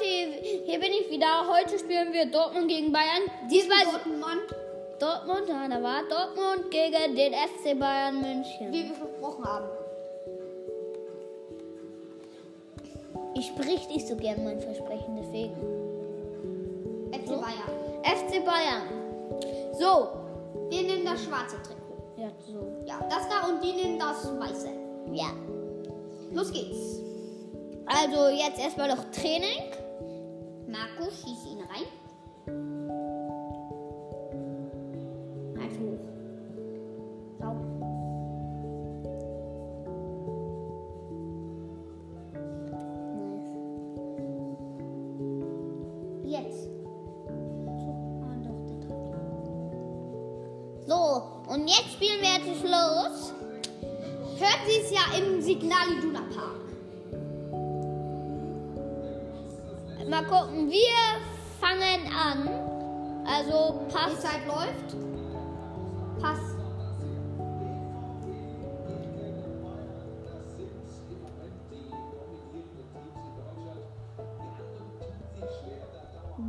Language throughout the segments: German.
Leute, hier, bin ich wieder. Heute spielen wir Dortmund gegen Bayern. Diesmal Dortmund, Dortmund, ja, da war Dortmund gegen den FC Bayern München. wie wir versprochen haben. Ich sprich nicht so gern mein Versprechen, deswegen. FC So. Bayern. FC Bayern. So. Wir nehmen das schwarze Trikot. Ja, so. Ja, das da und die nehmen das weiße. Ja. Los geht's. Also jetzt erstmal noch Training. Marco, schieß ihn rein. Halt hoch. Sauber. Jetzt. Der trifft. So, und jetzt spielen wir jetzt los. Hört sie es ja im Signal Iduna Park. Mal gucken, wir fangen an. Also Die Pass. Zeit läuft. Pass.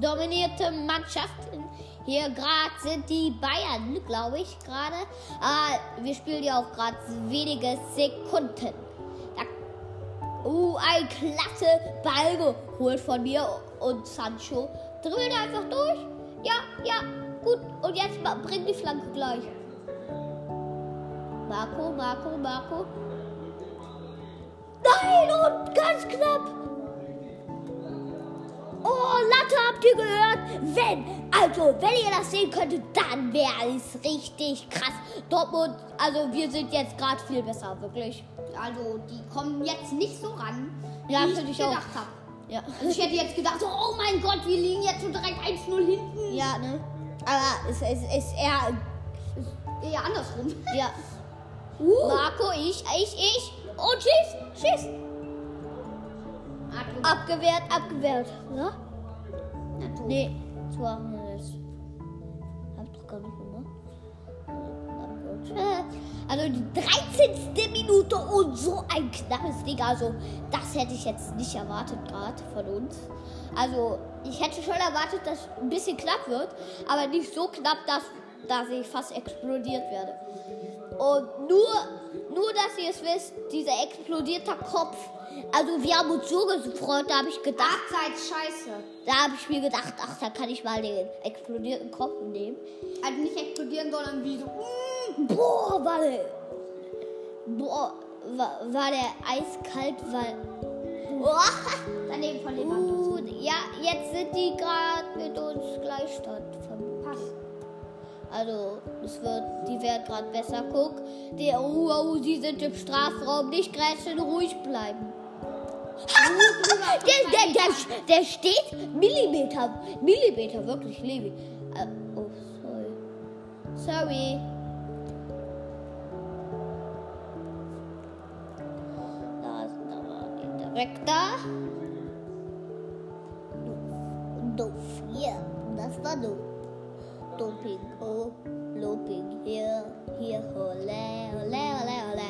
dominierte Mannschaft. Hier gerade sind die Bayern, glaube ich, gerade. Ah, wir spielen ja auch gerade wenige Sekunden. Uh, ein klasse Ball geholt von mir und Sancho. Dribbelt einfach durch. Ja, ja, gut. Und jetzt bringt die Flanke gleich. Marco, Marco, Marco. Nein, und ganz knapp. Oh, Latte, habt ihr gehört? Wenn, also, wenn ihr das sehen könntet, dann wäre es richtig krass. Dortmund, also wir sind jetzt gerade viel besser, wirklich. Also, die kommen jetzt nicht so ran, wie Ja, ich gedacht habe. Ja. Also ich hätte jetzt gedacht, so, oh mein Gott, wir liegen jetzt schon direkt 1-0 hinten. Ja, ne? Aber es ist eher, Eher andersrum. ja. Uh. Marco, ich, ich, ich. Und schieß, schieß. Abgewehrt, abgewehrt. Ja? Na. Nee, Tor. nee, das hab ich doch gar nicht gemacht. Also die 13. Minute und so ein knappes Ding. Also das hätte ich jetzt nicht erwartet gerade von uns. Also ich hätte schon erwartet, dass ein bisschen knapp wird, aber nicht so knapp, dass, dass ich fast explodiert werde. Und nur, nur, dass ihr es wisst, dieser explodierte Kopf. Also wir haben uns so gefreut, da habe ich gedacht, Abseits scheiße. da habe ich mir gedacht, ach, da kann ich mal den explodierten Kopf nehmen. Also nicht explodieren, sondern wie so. mm. Boah, war der. Boah, war, war der eiskalt, weil. Boah, Daneben von Lewandowski. gut. Ja, jetzt sind die gerade mit uns Gleichstand. Pass. Also, es wird, die werden gerade besser. Guck, die, oh, oh, sie sind im Strafraum. Nicht grätschen, ruhig bleiben. Der, der, der, der steht Millimeter, Millimeter, wirklich, Levi. Äh, oh, sorry. Sorry. Da. Doof. Hier. Das war doof. Doping, oh, Loping, hier, hier, ole, ole, ole, ole.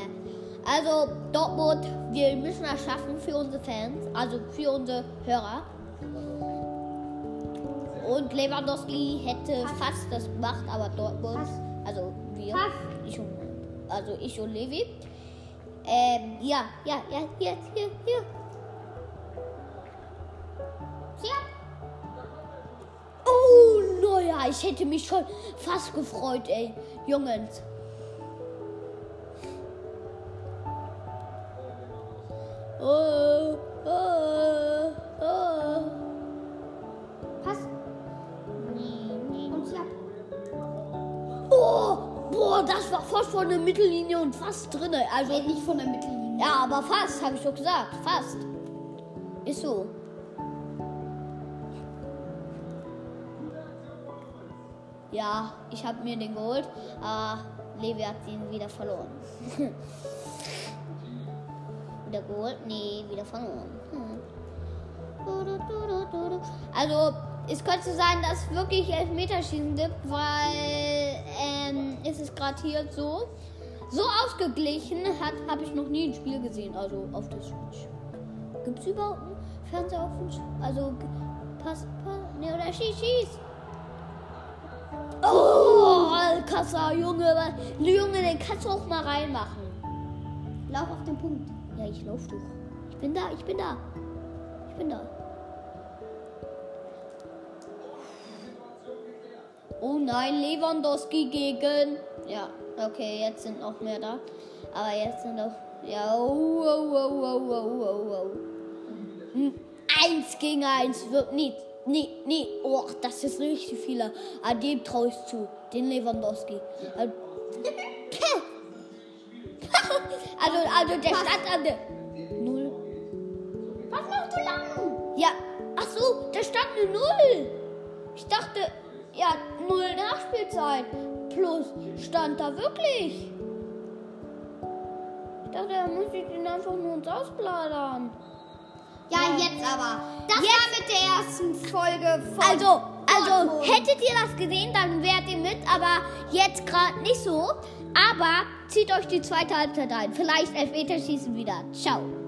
Also, Dortmund, wir müssen das schaffen für unsere Fans, also für unsere Hörer. Und Lewandowski hätte fast das gemacht, aber Dortmund, Pass. also wir, Pass. ich und, also ich und Levi. Ähm, ja, ja, ja, hier, hier, hier. Tja. Oh, naja, ich hätte mich schon fast gefreut, ey. Jungens. Oh, oh. Das war fast von der Mittellinie und fast drinne. Also, Ey, nicht von der Mittellinie. ja, aber fast, habe ich doch gesagt. Fast. Ist so. Ja, ich habe mir den geholt, aber Levi hat ihn wieder verloren. wieder geholt? Nee, wieder verloren. Hm. Also, es könnte sein, dass es wirklich Elfmeterschießen gibt, weil ähm, es ist gerade hier so. So ausgeglichen hat, habe ich noch nie ein Spiel gesehen, also auf der Switch. Gibt es überhaupt ein Fernseher offen. Also, pass, pass. Ne, oder schieß, schieß. Oh, Alcázar, Junge. Junge, den kannst du auch mal reinmachen. Lauf auf den Punkt. Ja, ich lauf doch. Ich bin da, ich bin da. Ich bin da. Oh nein, Lewandowski gegen. Ja, okay, jetzt sind noch mehr da. Aber jetzt sind noch. Ja, oh, oh, oh, oh, oh, oh, oh. Hm, Eins gegen eins wird nie. Nee, nee, oh, das ist richtig viele. An dem traue ich zu. Den Lewandowski. Also, also, also der stand an der. Null. Was machst du lang? Ja, ach so, da stand eine Null. Ich dachte, ja, Null Nachspielzeit. Plus stand da wirklich. Ich dachte, da muss ich den einfach nur ins Ausbladern. Ja, jetzt aber. Das war mit der ersten Folge von. Also, also, hättet ihr das gesehen, dann wärt ihr mit, aber jetzt gerade nicht so. Aber zieht euch die zweite Halbzeit ein. Vielleicht Elfmeterschießen wieder. Ciao.